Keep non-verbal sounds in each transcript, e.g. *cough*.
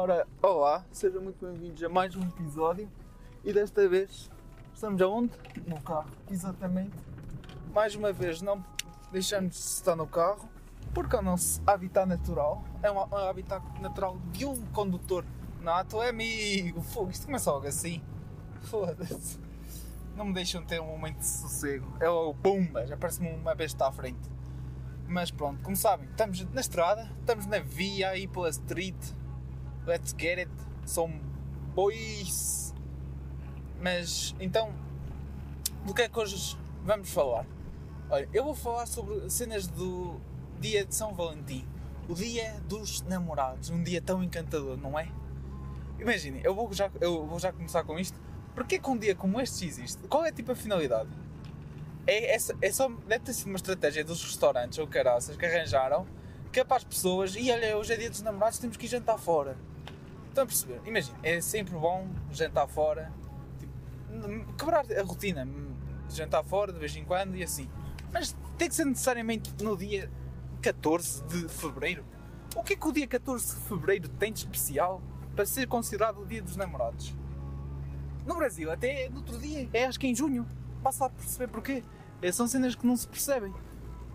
Ora, olá, sejam muito bem-vindos a mais um episódio e desta vez estamos aonde? No carro, exatamente. Mais uma vez não deixamos de estar no carro porque é o nosso habitat natural, é um habitat natural de um condutor nato, é amigo, fogo, isto começa logo assim, foda-se. Não me deixam ter um momento de sossego, é o pumba, já parece-me uma besta à frente. Mas pronto, como sabem, estamos na estrada, estamos na via aí pela street, let's get it, some boys. Mas então, do que é que hoje vamos falar? Olha, eu vou falar sobre cenas do dia de São Valentim, o dia dos namorados, um dia tão encantador, não é? Imaginem, eu vou já, eu vou já começar com isto. Porquê que um dia como este existe? Qual é tipo a finalidade? É, é, é só, deve ter sido uma estratégia dos restaurantes ou caraças que arranjaram que é para as pessoas, e olha, hoje é dia dos namorados, temos que ir jantar fora. Estão a perceber? Imagina, é sempre bom jantar fora, tipo, quebrar a rotina, jantar fora de vez em quando e assim. Mas tem que ser necessariamente no dia 14 de fevereiro. O que é que o dia 14 de fevereiro tem de especial para ser considerado o dia dos namorados? No Brasil, até no outro dia, é acho que em junho. Passa a perceber porquê. É, são cenas que não se percebem.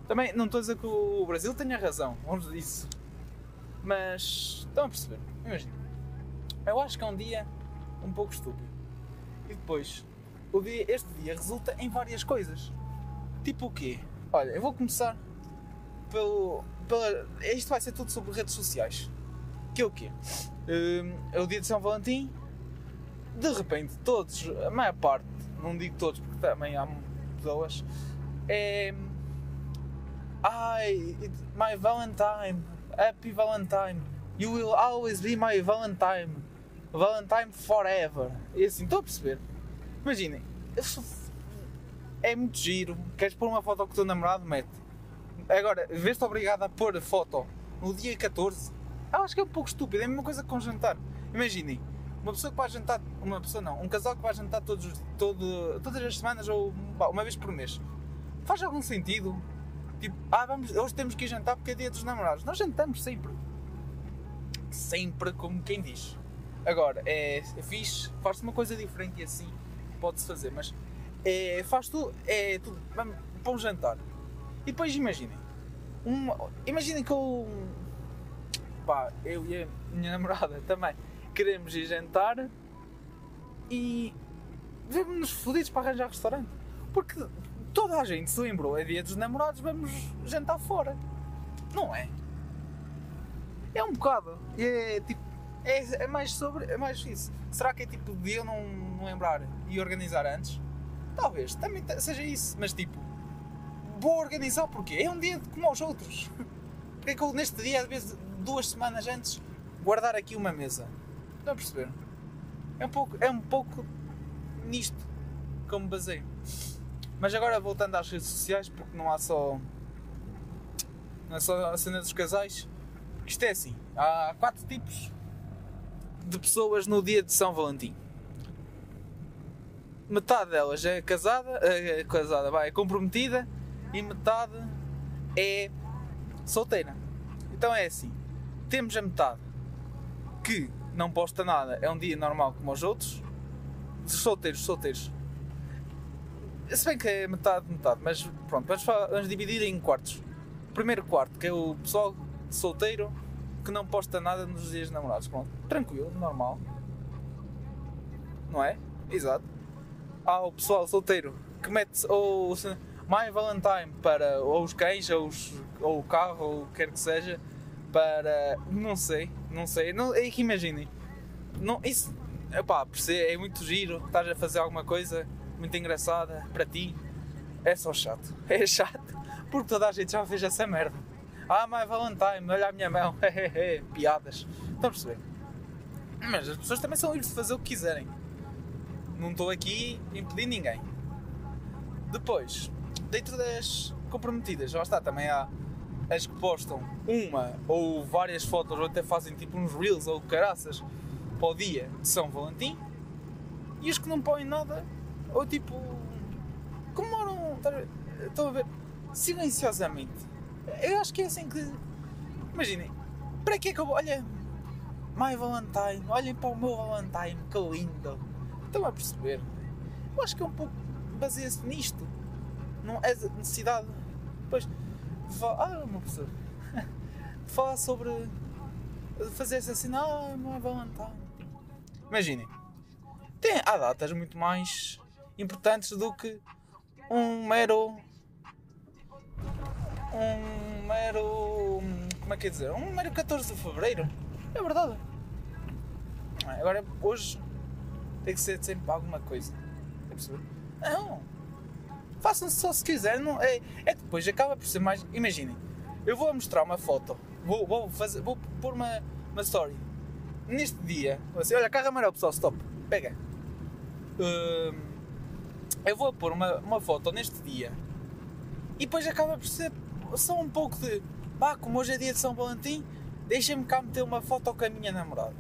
Também não estou a dizer que o Brasil tenha razão, longe disso. Mas estão a perceber. Imagina. Eu acho que é um dia um pouco estúpido. E depois, o dia, este dia resulta em várias coisas. Tipo o quê? Olha, eu vou começar pelo. Pela, isto vai ser tudo sobre redes sociais. Que é o quê? Hum, é o dia de São Valentim. De repente, todos, a maior parte, não digo todos porque também há pessoas, é. Ai, my Valentine, happy Valentine, you will always be my Valentine, Valentine forever. E assim, estou a perceber. Imaginem, é muito giro, queres pôr uma foto com o teu namorado, mete. Agora, vês-te obrigado a pôr foto no dia 14, eu acho que é um pouco estúpido, é a mesma coisa que com jantar. Imaginem, uma pessoa que vai jantar, uma pessoa não, um casal que vai jantar todos, todo, todas as semanas ou uma vez por mês. Faz algum sentido? Tipo, ah, vamos, hoje temos que ir jantar porque é dia dos namorados. Nós jantamos sempre. Sempre, como quem diz. Agora, é, é fixe, faz-se uma coisa diferente e assim pode-se fazer, mas é, faz tudo, é tudo, vamos para um jantar. E depois imaginem, uma, imaginem que eu, pá, eu e a minha namorada *laughs* também queremos ir jantar e vemos-nos fodidos para arranjar restaurante. Porque toda a gente se lembrou, é dia dos namorados, vamos jantar fora. Não é? É um bocado. É tipo. É, é mais sobre. É mais isso. Será que é tipo de eu não, não lembrar e organizar antes? Talvez, também seja isso. Mas tipo. Vou organizar porque é um dia como aos outros. *laughs* Porque é que eu neste dia, às vezes, duas semanas antes, guardar aqui uma mesa? Estão a perceber? É um pouco, é um pouco nisto que eu me baseio. Mas agora voltando às redes sociais, porque não há só. Não é só a cena dos casais. Isto é assim: há quatro tipos de pessoas no dia de São Valentim. Metade delas é casada, é casada, vai, é comprometida e metade é solteira. Então é assim: temos a metade que não posta nada, é um dia normal como os outros. Solteiros, solteiros. Se bem que é metade, metade, mas pronto, vamos, vamos dividir em quartos. O primeiro quarto, que é o pessoal solteiro que não posta nada nos dias de namorados. Pronto, tranquilo, normal. Não é? Exato. Há o pessoal solteiro que mete ou My Valentine para ou os cães, ou, os, ou o carro, ou o que quer que seja, para. Não sei, não sei. Não, é que imaginem. Não, isso. Epá, é muito giro, estás a fazer alguma coisa muito engraçada para ti. É só chato. *laughs* É chato. Porque toda a gente já fez essa merda. Ah, my Valentine, olha a minha mão. *laughs* Piadas. Estão a perceber? Mas as pessoas também são livres de fazer o que quiserem. Não estou aqui a impedir ninguém. Depois, dentro das comprometidas, lá está, também há as que postam uma ou várias fotos ou até fazem tipo uns reels ou caraças para o dia de São Valentim e as que não põem nada ou tipo comemoram estão a ver silenciosamente eu acho que é assim que imaginem para que é que eu olha My Valentine, olhem para o meu Valentine, que lindo. Estão a perceber? Eu acho que é um pouco baseia-se nisto. Não é necessidade. Depois, ah, uma pessoa. *laughs* Falar sobre. fazer-se assim, ah, My Valentine. Imaginem, tem, há datas muito mais importantes do que um mero. Um mero. Como é que é dizer? Um mero 14 de Fevereiro. É verdade. Agora, hoje, tem que ser sempre alguma coisa. É perceber? Não. Façam só se quiserem. Não, é, é depois acaba por ser mais. Imaginem, eu vou mostrar uma foto. Vou, vou, fazer, vou pôr uma, uma story. Neste dia, assim, olha, carro amarelo, pessoal, stop. Pega. Uh, eu vou pôr uma, uma foto neste dia. E depois acaba por ser só um pouco de. Pá, como hoje é dia de São Valentim, deixa-me cá meter uma foto com a minha namorada.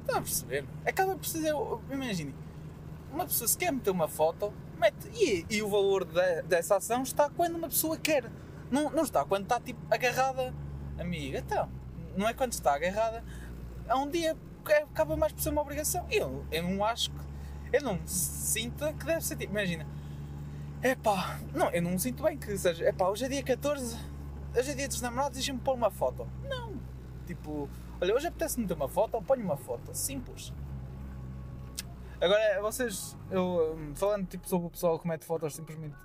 Estão a perceber? Acaba por ser. Imaginem, uma pessoa se quer meter uma foto, mete. E, e o valor de, dessa ação está quando uma pessoa quer. Não, não está quando está tipo agarrada. Amiga, então. Não é quando está agarrada. Há um dia acaba mais por ser uma obrigação. Eu, eu não acho que. Eu não sinto que deve ser tipo. Imagina. É pá. Não, eu não me sinto bem que seja. É pá, hoje é dia 14. Hoje é dia dos namorados, deixa-me pôr uma foto. Não. Tipo. Olha, hoje apetece-me ter uma foto, ponho uma foto. Simples. Agora, vocês, eu, hum, falando tipo, sobre o pessoal que mete fotos simplesmente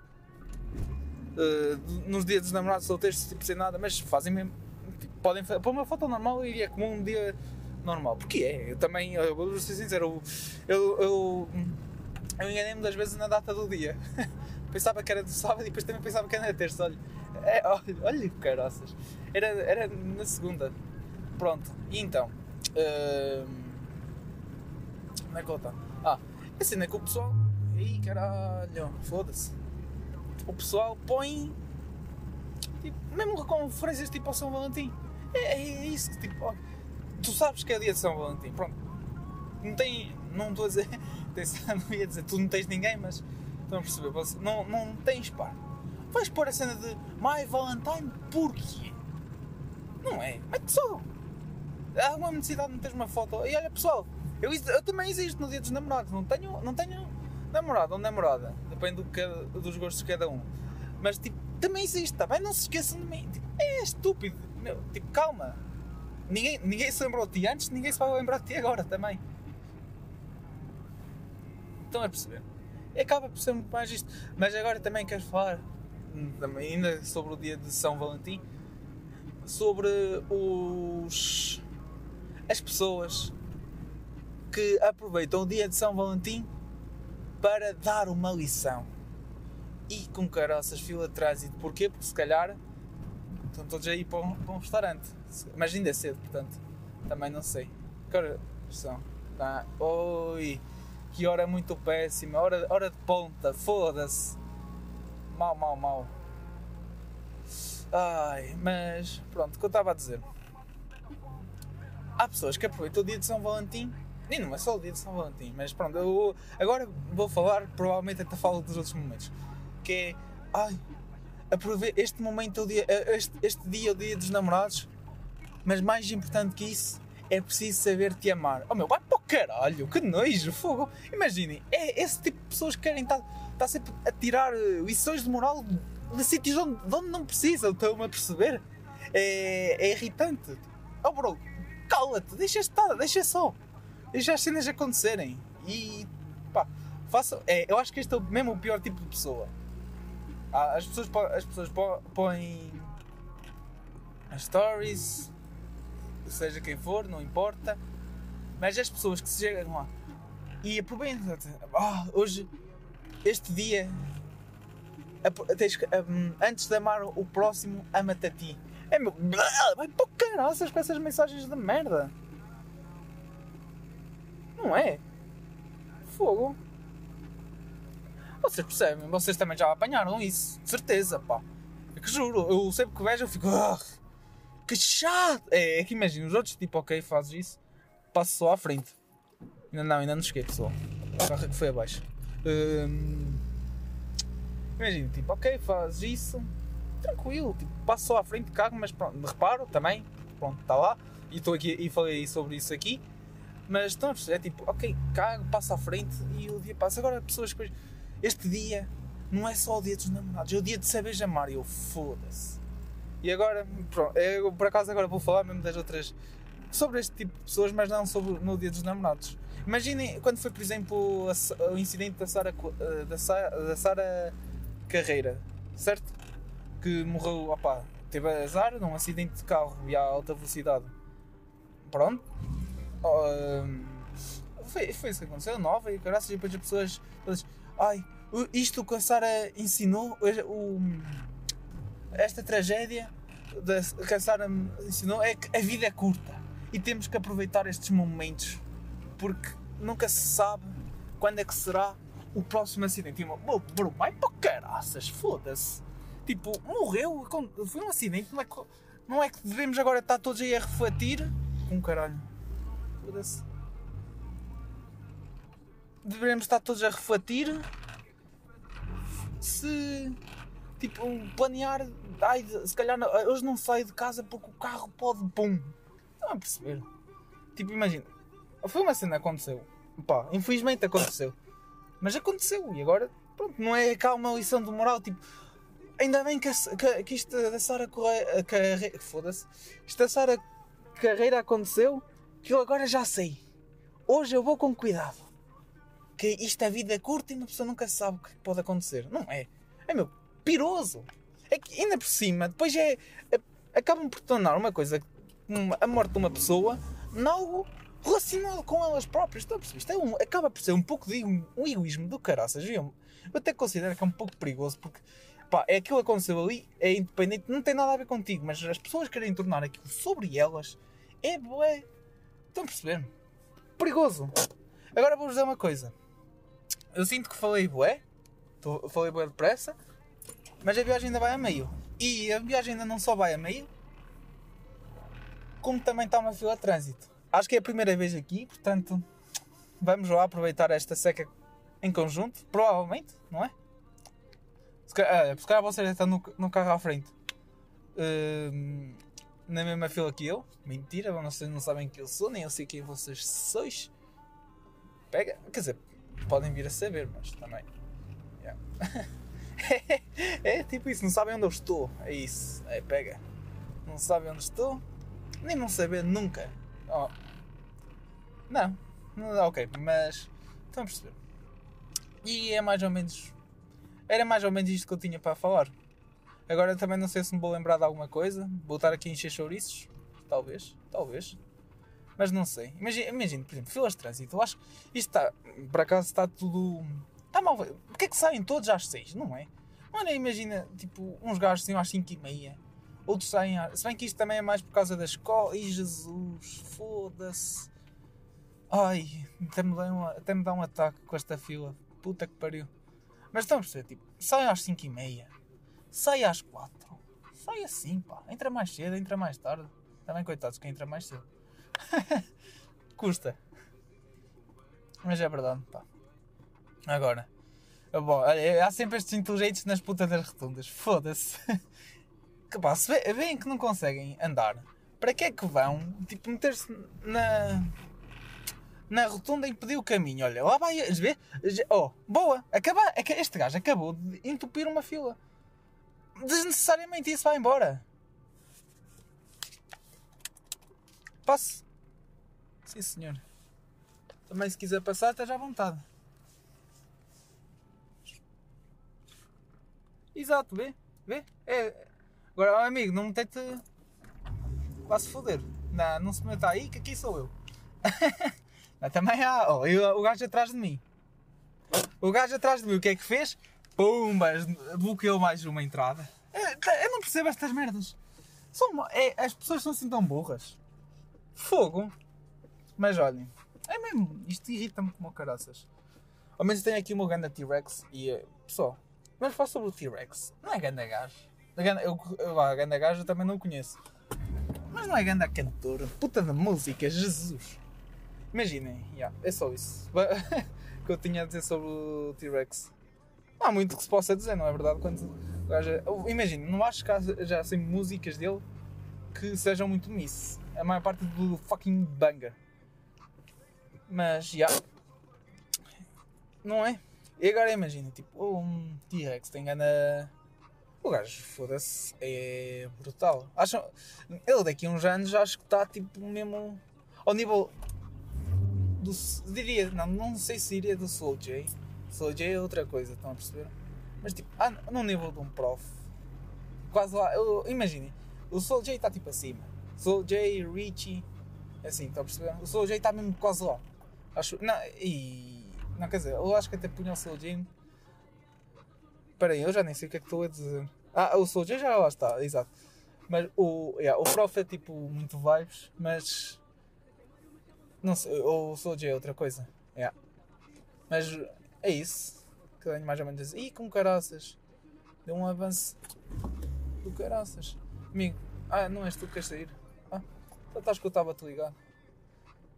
uh, nos dias dos namorados solteiros, tipo, sem nada, mas fazem mesmo. Tipo, podem pôr uma foto normal e é como um dia normal. Porque é, eu também, eu vou ser sincero, eu, eu, eu enganei-me das vezes na data do dia. *laughs* pensava que era de sábado e depois também pensava que era na terça. Olha, é, olha, olha caraças. Era, era na segunda. Pronto, e então. Uh, como é que está? Ah, a cena é que o pessoal. Ih, caralho, foda-se. O pessoal põe. Tipo, mesmo com referências tipo ao São Valentim. É, é isso tipo. Ó, tu sabes que é dia de São Valentim, pronto. Não tem. Não estou a dizer. *laughs* Não ia dizer, tu não tens ninguém, mas. Estão a perceber? Não, não tens pá. Vais pôr a cena de My Valentine porquê? Não é? Mete só. Há uma necessidade de meteres uma foto. E olha pessoal, eu, eu, também existo no dia dos namorados, não tenho, não tenho namorado ou namorada, depende do dos gostos de cada um. Mas tipo, também existe, tá bem? Não se esqueçam de mim. Tipo, é estúpido, meu, tipo, calma. Ninguém, ninguém se lembrou de ti antes, ninguém se vai lembrar de ti agora também. Estão a perceber? E acaba por ser muito mais isto. Mas agora também quero falar, também, ainda sobre o dia de São Valentim, sobre os as pessoas que aproveitam o dia de São Valentim para dar uma lição. E com caraças, fila de trânsito. Porquê? Porque se calhar estão todos aí para um, para um restaurante. Mas ainda é cedo, portanto, também não sei. Que hora são? Tá. Oi! Que hora muito péssima, hora, hora de ponta, foda-se. Mal, mal, mal. Ai, mas pronto, o que eu estava a dizer. Há pessoas que aproveitam o dia de São Valentim e não é só o dia de São Valentim, mas pronto, eu agora vou falar, provavelmente até falo dos outros momentos. Que é, ai, aproveita este momento, o dia, este, este dia é o dia dos namorados, mas mais importante que isso, é preciso saber te amar. Oh meu, vai para o caralho, que nojo, fogo. Imaginem, é esse tipo de pessoas que querem estar, sempre a tirar eh, lições de moral de sítios onde, de onde não precisam, estão-me a perceber? É, é irritante. Oh bro, cala-te, deixa estar, deixa só deixa as cenas acontecerem. E pá, façam. É, eu acho que este é mesmo o pior tipo de pessoa. Ah, as pessoas, as pessoas põem as stories, seja quem for, não importa. Mas as pessoas que se chegam lá e aproveitam, ah, hoje, este dia, antes de amar o próximo, ama-te a ti. É meu, vai para o caraças com essas mensagens de merda. Não é? Fogo. Vocês percebem? Vocês também já apanharam isso. De certeza, pá. É que juro, eu sempre que vejo eu fico. Ah, que chato! É, é que imagina, os outros tipo, ok, fazes isso, passo só à frente. Ainda não, ainda não cheguei, pessoal. Carro é que foi abaixo. Hum, imagina, tipo, ok, fazes isso, tranquilo, tipo, passo só à frente carro, mas pronto, reparo também, pronto, está lá. E estou aqui e falei sobre isso aqui. Mas a perceber? É tipo, ok, cago, passa à frente e o dia passa. Agora, pessoas. Este dia não é só o dia dos namorados, é o dia de saber amar. E eu, foda-se. E agora, pronto, eu, por acaso agora vou falar mesmo das outras. sobre este tipo de pessoas, mas não sobre no dia dos namorados. Imaginem quando foi, por exemplo, a, o incidente da Sara eh, da Sara, da Sara Carreira, certo? Que morreu, opá, teve azar num acidente de carro e a alta velocidade. Pronto. Uh, foi, foi isso que aconteceu, nova, e graças depois as pessoas todas, ai, isto que a Sara ensinou, o, esta tragédia que a Sara ensinou é que a vida é curta e temos que aproveitar estes momentos porque nunca se sabe quando é que será o próximo acidente. Tipo, bro, vai para caraças, foda-se. Tipo, morreu, foi um acidente, não é, que, não é que devemos agora estar todos aí a refletir. Com caralho. Foda-se. Devemos estar todos a refletir se tipo planear ai, se calhar hoje não saio de casa porque o carro pode pum. Estão a perceber? Tipo imagina foi uma cena que aconteceu. Pá, infelizmente aconteceu. Mas aconteceu e agora pronto, não é cá uma lição de moral tipo ainda bem que, que, que isto da Sara Carreira foda-se isto da Sara Carreira aconteceu que eu agora já sei. Hoje eu vou com cuidado. Que isto é vida curta e uma pessoa nunca sabe o que pode acontecer. Não é. É meu piroso é que ainda por cima depois é, é acabam por tornar uma coisa uma, a morte de uma pessoa algo relacionado com elas próprias. Estão a perceber? Isto é um, acaba por ser um pouco de um, um egoísmo do caraças. Eu, eu até considero que é um pouco perigoso porque pá, é aquilo que aconteceu ali, é independente, não tem nada a ver contigo, mas as pessoas querem tornar aquilo sobre elas é bué. Estão a perceber? Perigoso. Agora vou-vos dizer uma coisa. Eu sinto que falei bué, falei bué depressa, mas a viagem ainda vai a meio. E a viagem ainda não só vai a meio, como também está uma fila de trânsito. Acho que é a primeira vez aqui, portanto, vamos lá aproveitar esta seca em conjunto, provavelmente, não é? Se calhar, uh, se calhar vocês estão no, no carro à frente. Uh, na mesma fila que eu. Mentira, vocês não sabem quem eu sou, nem eu sei quem vocês sois. Pega, quer dizer, podem vir a saber, mas também. Yeah. *laughs* *laughs* é, tipo isso, não sabem onde eu estou. É isso, é pega. Não sabem onde estou, nem vão saber nunca. Oh. Não, não, ok, mas estão a perceber. E é mais ou menos. Era mais ou menos isto que eu tinha para falar. Agora também não sei se me vou lembrar de alguma coisa. Vou estar aqui a encher chouriços. Talvez, talvez. Mas não sei. Imagina, imagina por exemplo, filas de trânsito. Eu acho que isto está. Por acaso está tudo. Mal. Porquê é que saem todos às 6? Não é? Olha, imagina, tipo, uns gajos saem às 5 e meia. Outros saem às. Se bem que isto também é mais por causa da escola. Ai Jesus, foda-se. Ai, até me, dá um, até me dá um ataque com esta fila. Puta que pariu. Mas estão a perceber, tipo, sai às 5 e meia. Sai às 4. Sai assim, pá. Entra mais cedo, entra mais tarde. Também coitados quem entra mais cedo. *laughs* Custa. Mas é verdade, pá. Agora. Bom, há sempre estes inteligentes nas putas das rotundas. Foda-se. *laughs* Que pá, se veem que não conseguem andar, para que é que vão, tipo, meter-se na na rotunda impedir o caminho. Olha, lá vai. Vê? Oh, boa! Acaba, este gajo acabou de entupir uma fila. Desnecessariamente isso vai embora. Passe. Sim, senhor. Também se quiser passar, esteja à vontade. Exato, vê? Vê? É. Agora, amigo, não me tente. Vá se foder. Não, não se meta aí, que aqui sou eu. *laughs* Mas também há. Oh, o gajo atrás de mim. O gajo atrás de mim, o que é que fez? Pumba! Bloqueou mais uma entrada. É, eu não percebo estas merdas. São, é, as pessoas são assim tão burras. Fogo. Mas olhem, é mesmo, isto irrita-me como caraças. Ao menos tenho aqui meu ganda T-Rex e, eh, pessoal, vamos falar sobre o T-Rex. Não é ganda gajo. Eu, eu, a ganda gajo eu também não conheço. Mas não é ganda cantor. Puta de música, Jesus. Imaginem, yeah, é só isso *laughs* que eu tinha a dizer sobre o T-Rex. Não há muito que se possa dizer, não é verdade? Quando, imagina, imagino, não acho que há, já assim músicas dele que sejam muito miss. A maior parte do fucking banger. Mas, já. Yeah. Não é? E agora imagina, tipo, um T-Rex tem gana. O gajo, foda-se, é brutal. Acho, ele daqui a uns anos acho que está tipo mesmo ao nível do. Diria, não, não sei se diria do Soul J. Soul J é outra coisa, estão a perceber? Mas tipo, ah, no nível de um prof. Quase lá, imaginem, o Soul J está tipo acima. Soul J, Richie, assim, estão a perceber? O Soul J está mesmo quase lá. Acho, não, e não, quer dizer, eu acho que até punha o Soul Jane. Espera aí, eu já nem sei o que é que estou a dizer. Ah, o Soul Jane já lá está, exato. Mas o, yeah, o Prof é tipo muito vibes, mas. Não sei, o Soul J é outra coisa. Yeah. Mas é isso. Que tenho mais ou menos dizer. Ih, com caraças. Deu um avanço do caraças. Amigo, ah, não és tu que queres sair? Ah, só estás que eu estava a te ligar.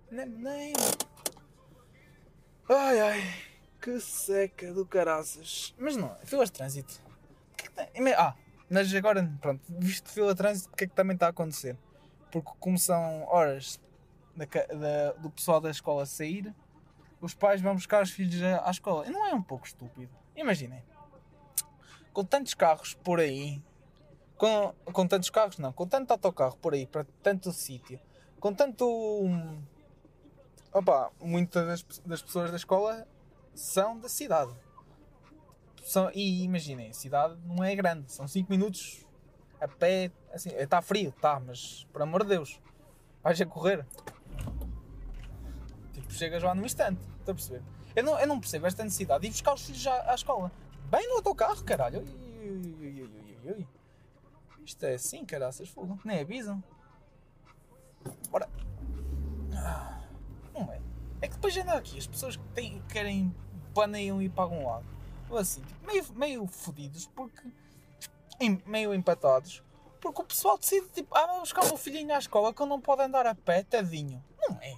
Nem, nem. Ai ai, que seca do caraças. Mas não, fila de trânsito. Que tem? Ah, mas agora, pronto, visto fila de trânsito, o que é que também está a acontecer? Porque como são horas da, da, do pessoal da escola sair, os pais vão buscar os filhos à, escola. E não é um pouco estúpido? Imaginem, com tantos carros por aí, com, com tantos carros não, com tanto autocarro por aí, para tanto sítio, com tanto Opa, muitas das, das pessoas da escola são da cidade. São, e imaginem, a cidade não é grande, são 5 minutos a pé, assim, está frio, está, mas por amor de Deus, vais a correr. Tipo, chegas lá num instante, estou a perceber? Eu não, eu não percebo esta necessidade de buscar os filhos à, à escola. Bem no autocarro, caralho. Ui, ui, ui, Isto é assim, caraças, fogo. Nem avisam. Bora. Ah. É? Que depois anda aqui, as pessoas que têm, querem, planeiam ir para algum lado. Ou assim, tipo, meio, meio fodidos, porque. meio empatados. Porque o pessoal decide, tipo, ah, vou buscar o meu filhinho à escola que não pode andar a pé, tadinho. Não é?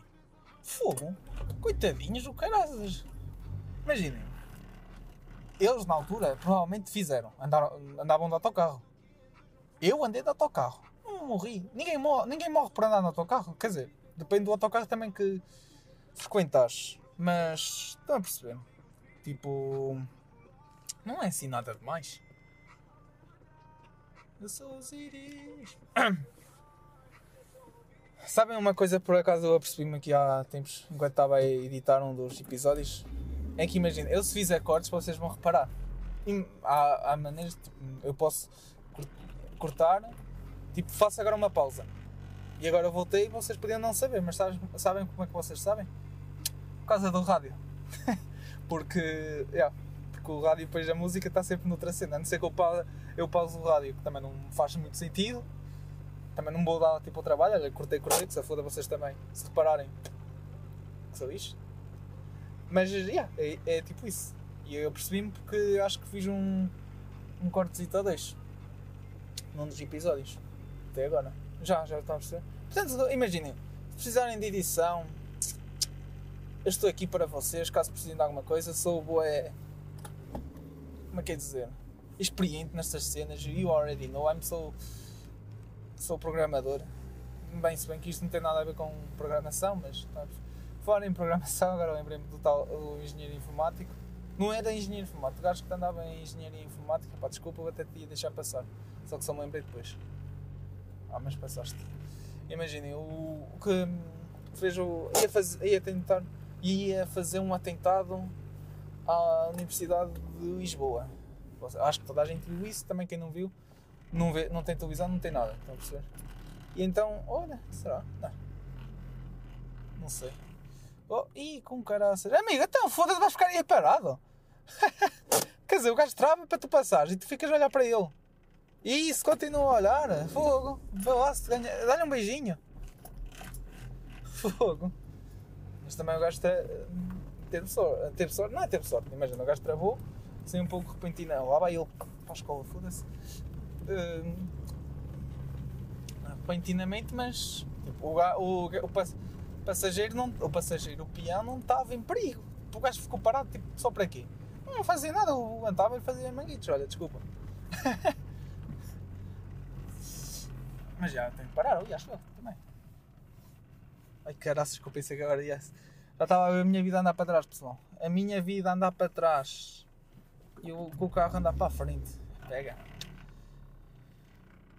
Fogo. Coitadinhos do caraças. Imaginem. Eles, na altura, provavelmente fizeram. Andaram, andavam de autocarro. Eu andei de autocarro. Não morri. Ninguém morre, ninguém morre por andar no autocarro. Quer dizer, depende do autocarro também que frequentares. Mas estão a perceber? Tipo. Não é assim nada demais. Eu sou Osiris. *coughs* Sabem uma coisa por acaso eu apercebi-me aqui há tempos, enquanto estava a editar um dos episódios? É que imagina, eu se fizer cortes vocês vão reparar. E há, há maneiras, tipo, eu posso cortar, tipo, faço agora uma pausa. E agora voltei e vocês podiam não saber, mas sabem como é que vocês sabem? Causa do rádio. *laughs* porque, yeah, porque o rádio depois a música está sempre noutra cena. A não ser que eu, pa, eu pauso o rádio, que também não faz muito sentido. Também não vou dar tipo ao trabalho, olha, cortei, cortei, que se foda vocês também, se repararem. Que sou isto. Mas, yeah, é, é tipo isso. E eu percebi-me porque acho que fiz um, um cortezito a dois. Num dos episódios. Até agora. Já, já está a perceber. Portanto, imaginem, se precisarem de edição, eu estou aqui para vocês, caso precisem de alguma coisa. Sou boé. Como é que é dizer? Experiente nestas cenas. You already know. I'm so. Sou programador. Bem, se bem que isto não tem nada a ver com programação, mas. Fora em programação, agora lembrei-me do tal do engenheiro informático. Não da engenheiro informático, acho que andava em engenharia informática. Pá, desculpa, eu até te ia deixar passar. Só que só me lembrei depois. Ah, mas passaste. Imaginem, o, o que fez o. ia, fazer, ia tentar ia fazer um atentado à Universidade de Lisboa. Acho que toda a gente viu isso, também quem não viu, não, vê, não tem televisão, não tem nada, estão a perceber? E então, olha, será? Não, não sei. Oh, ih, com caraças. Amigo, então foda-se, vais ficar aí parado. *laughs* Quer dizer, o gajo trava para tu passares e tu ficas a olhar para ele. E isso continua a olhar. Fogo. Dá-lhe um beijinho. Fogo. Mas também o gajo teve sorte, teve sorte, não é teve sorte, imagina, o gajo travou, sem um pouco repentina, lá vai ele para a escola, foda-se. Uh, repentinamente, mas tipo, o, o, o, passageiro, não, o passageiro, o peão não estava em perigo. O gajo ficou parado, tipo, só para quê? Não fazia nada, o andava e fazia manguitos, olha, desculpa. *laughs* Mas já tenho que parar ali, acho eu também. Ai caraças que eu pensei que agora ia. Já estava a ver a minha vida andar para trás, pessoal. A minha vida andar para trás. E o, o carro andar para a frente. Pega.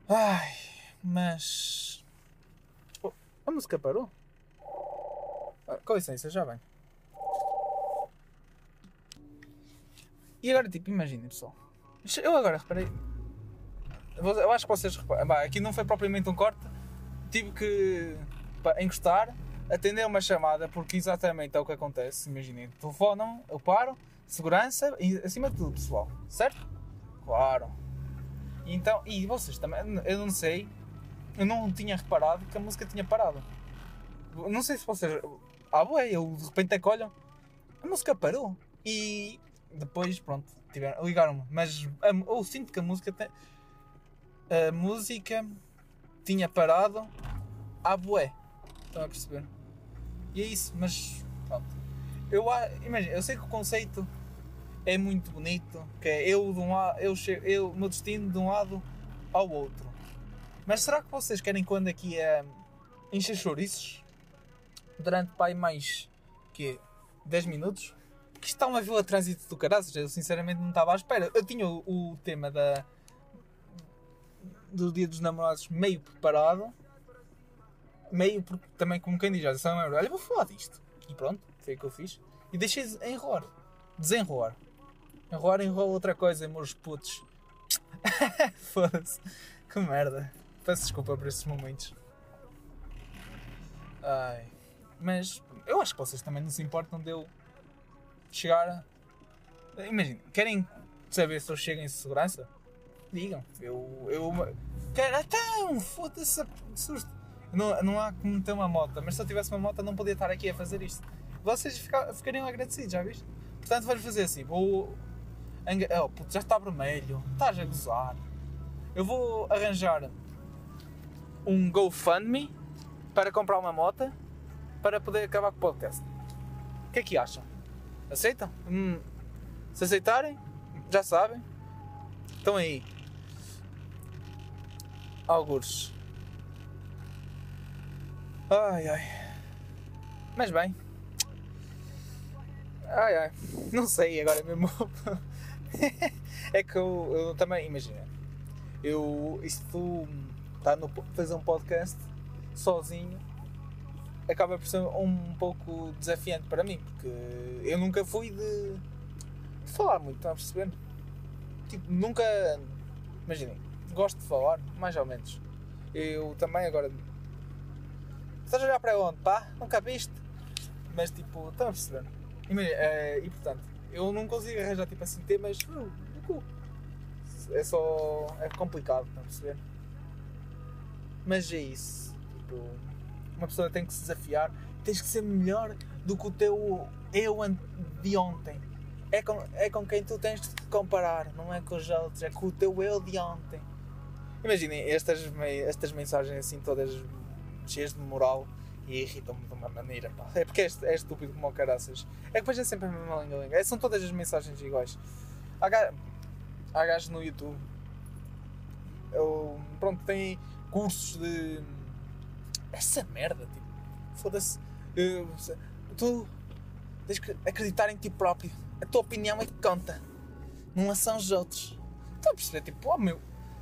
Ai, mas. Oh, a música parou? Ah, com licença, já vem. E agora, tipo, imaginem pessoal. Eu agora reparei. Eu acho que vocês reparam. Bah, aqui não foi propriamente um corte. Tive que pá, encostar, atender uma chamada, porque exatamente é o que acontece. Imaginem, telefonam, eu paro, segurança e acima de tudo, pessoal. Certo? Claro. Então, e vocês também, eu não sei, eu não tinha reparado que a música tinha parado. Não sei se vocês. Ah, ué, eu de repente é que olham, a música parou. E depois, pronto, ligaram-me. Mas eu sinto que a música tem, a música tinha parado à bué. Estão a perceber? E é isso, mas pronto. Eu, imagina, eu sei que o conceito é muito bonito, que é eu de um lado, eu, eu, o meu destino de um lado ao outro. Mas será que vocês querem quando aqui a encher chouriços? Durante pai mais que 10 minutos? que está uma vila de trânsito do caraças. Eu sinceramente não estava à espera. Eu tinha o, o tema da, do Dia dos Namorados meio preparado. Meio porque também, como quem diz, olha, vou falar disto. E pronto, foi o que eu fiz. E deixei de enrolar. Desenrolar. Enrolar, enrola outra coisa, meus putos. *laughs* Foda-se. Que merda. Peço desculpa por esses momentos. Ai. Mas eu acho que vocês também não se importam de eu chegar. Imagina, querem saber se eu chego em segurança? Digam. Eu. eu quero. Então, foda-se. Não, não há como ter uma moto, mas se eu tivesse uma moto não podia estar aqui a fazer isto. Vocês ficar, ficariam agradecidos, já viste? Portanto, vamos fazer assim. Vou. Oh, puto, já está vermelho. Estás a gozar. Eu vou arranjar um GoFundMe para comprar uma moto para poder acabar com o podcast. O que é que acham? Aceitam? Hum, se aceitarem, já sabem. Estão aí. Algures. Ai ai. Mas bem. Ai ai. Não sei agora mesmo. *laughs* é que eu, eu também, imagina. Eu. Isto. Está no, fazer um podcast sozinho acaba por ser um pouco desafiante para mim, porque eu nunca fui de, de falar muito, estão a perceber? Tipo, nunca. Imaginem, gosto de falar, mais ou menos. Eu também agora. Estás a olhar para onde? Pá, nunca viste? Mas tipo, estão a perceber? Imagina, é, e portanto, eu não consigo arranjar tipo assim temas no cu. É só. é complicado, estão a perceber? Mas é isso. Tipo uma pessoa tem que se desafiar, tens que ser melhor do que o teu eu de ontem. É com, é com quem tu tens de te comparar, não é com os outros, é com o teu eu de ontem. Imaginem estas, estas mensagens assim todas cheias de moral e irritam-me de uma maneira. Pá. É porque é, é estúpido como o caraças. É que depois é sempre a mesma língua. língua. É, são todas as mensagens iguais. Há, há gajos no YouTube. Eu, pronto, tem cursos de essa merda, tipo, foda-se. Tu tens que acreditar em ti próprio. A tua opinião é que conta. Não são os outros. Estão a perceber? Tipo, oh meu,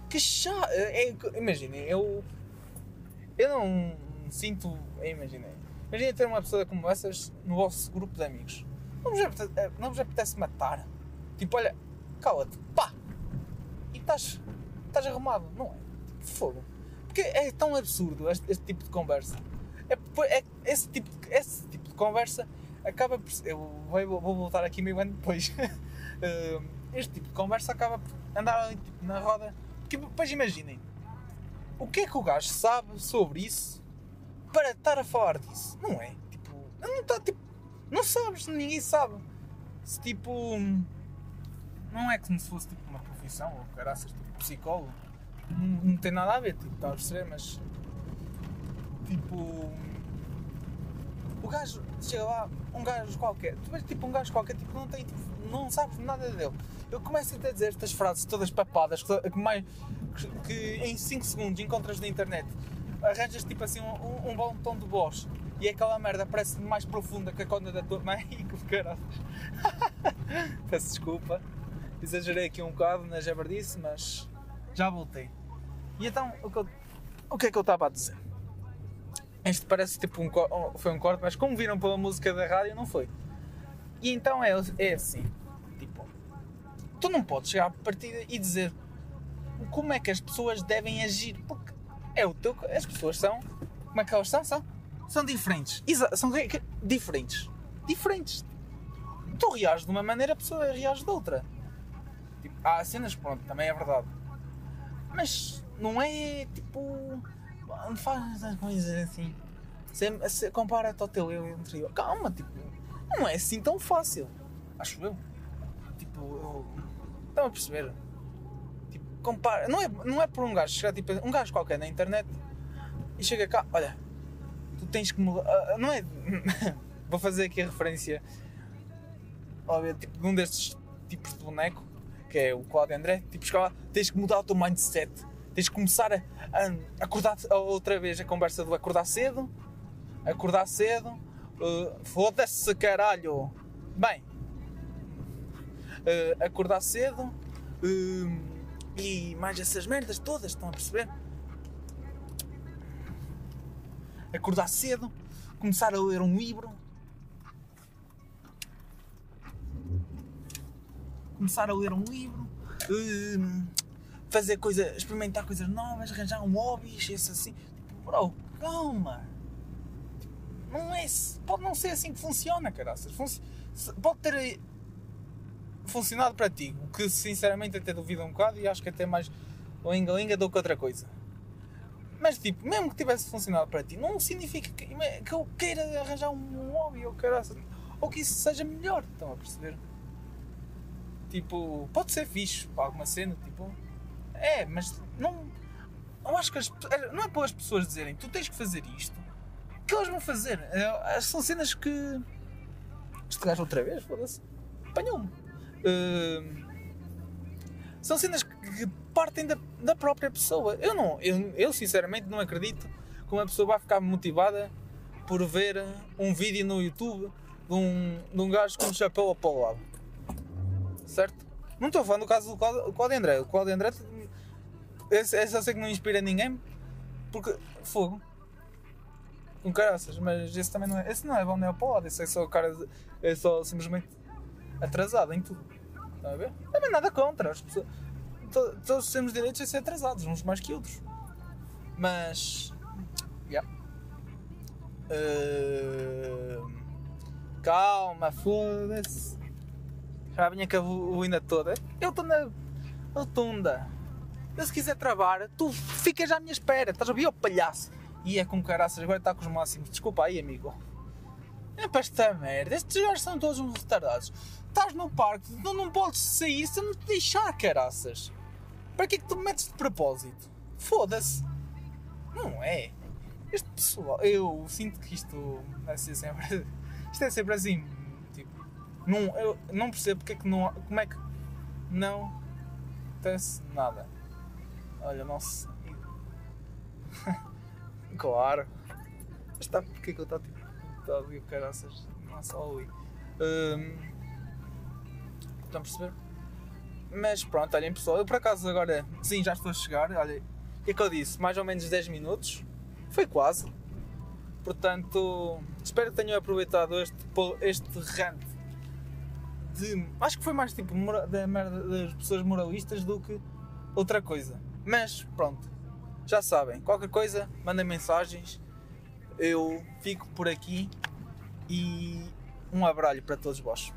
que chato. É, é, imaginem, eu. Eu não sinto. Imaginei. Imaginem ter uma pessoa como essas no vosso grupo de amigos. Não vos apetece, eh, não vos apetece matar. Tipo, olha, cala-te, pá! E estás. estás arrumado, não é? Tipo, fogo. Porque é tão absurdo este, este tipo de conversa. É, é, esse, tipo de, esse tipo de conversa acaba por. Eu vou, vou voltar aqui meio ano depois. *laughs* este tipo de conversa acaba por andar ali tipo, na roda. Porque depois imaginem o que é que o gajo sabe sobre isso para estar a falar disso? Não é? Tipo, não está tipo. Não sabes, ninguém sabe. Se tipo. Não é como se fosse tipo uma profissão ou caraças, tipo psicólogo não, não tem nada a ver, tipo, está a? Mas tipo. O gajo chega lá, um gajo qualquer, tu vês tipo um gajo qualquer, tipo, não tem, tipo, não sabes nada dele. Eu começo a dizer estas frases todas papadas, que mais, que, em 5 segundos encontras na internet, arranjas tipo assim um, um bom tom de voz e aquela merda parece mais profunda que a conta da tua mãe *laughs* e que caralho. *laughs* Peço desculpa, exagerei aqui um bocado na jabardice, mas já voltei. E então, o que, eu, o que é que eu estava a dizer? Este parece tipo um, foi um corte, mas como viram pela música da rádio, não foi. E então é, é assim, tipo, tu não podes chegar à partida e dizer como é que as pessoas devem agir, porque é o teu, as pessoas são, como é que elas são? São, são diferentes, Exa são diferentes, diferentes. Tu reages de uma maneira, a pessoa reage de outra. Tipo, há cenas, pronto, também é verdade. Mas não é tipo faz as coisas assim. Compara-te ao teu eu anterior. Calma, tipo, não é assim tão fácil. Acho eu. Tipo, eu. Estão a perceber? Compara. Não é, não é por um gajo chegar, tipo, um gajo qualquer na internet e chega cá, olha, tu tens que mudar. Uh, não é. *laughs* Vou fazer aqui a referência. Óbvio, tipo, de um destes tipos de boneco, que é o Claudio André, tipo, chega tens que mudar o teu mindset Tens de começar a, a acordar outra vez a conversa do acordar cedo. Acordar cedo. Uh, Foda-se, caralho. Bem, uh, acordar cedo. Uh, e mais essas merdas todas, estão a perceber? Acordar cedo, começar a ler um livro, começar a ler um livro, uh, fazer coisas, experimentar coisas novas, arranjar um hobby, isso assim. Bro, calma. Não é, pode não ser assim que funciona, caraças. pode ter funcionado para ti, o que sinceramente até duvido um bocado e acho que até mais linga-linga do que outra coisa. Mas tipo, mesmo que tivesse funcionado para ti, não significa que, que eu queira arranjar um hobby ou ou que isso seja melhor, estão a perceber? Tipo, pode ser fixe para alguma cena, tipo, é, mas não. Eu acho que as, não é para as pessoas dizerem tu tens que fazer isto. Que elas vão fazer? É, são cenas que. Este gajo outra vez, foda-se. Apanhou-me. São cenas que partem da, da própria pessoa. Eu não, eu, eu sinceramente não acredito que uma pessoa vai ficar motivada por ver um vídeo no YouTube de um, de um gajo com um chapéu para lado. Certo? Não estou falando do caso do Claudio André. O Claudio André esse, esse eu sei que não inspira ninguém porque fogo. Com caraças, mas esse também não é. Esse não é bom neopolado, esse é só cara. É só simplesmente atrasado em tudo. Estão a ver? Também nada contra. As pessoas, to, todos temos direitos a ser atrasados, uns mais que outros. Mas. Yeah. Uh, calma, foda-se. Já vinha com a ruína toda. Eu estou na rotunda. Eu se quiser travar, tu ficas à minha espera. Estás a ouvir, o palhaço? E é com caraças, agora está com os máximos. Desculpa aí, amigo. É para esta merda. Estes gajos são todos uns retardados. Estás no parque, não, não podes sair se não te deixar, caraças. Para que é que tu me metes de propósito? Foda-se. Não é. Este pessoal, eu sinto que isto vai ser sempre. *laughs* Isto é sempre assim. Tipo, não, eu não percebo porque é que não. Como é que não acontece nada. Olha, nossa. *laughs* claro. Está porque é que eu estou tipo. O caraças. Nossa, ali. Um, estão a perceber? Mas pronto, olhem pessoal, eu por acaso agora sim já estou a chegar. Olha, o que é que eu disse? Mais ou menos 10 minutos. Foi quase. Portanto, espero que tenham aproveitado este, este rant. De, acho que foi mais tipo da merda das pessoas moralistas do que outra coisa. Mas pronto, já sabem, qualquer coisa, mandem mensagens. Eu fico por aqui e um abraço para todos vós.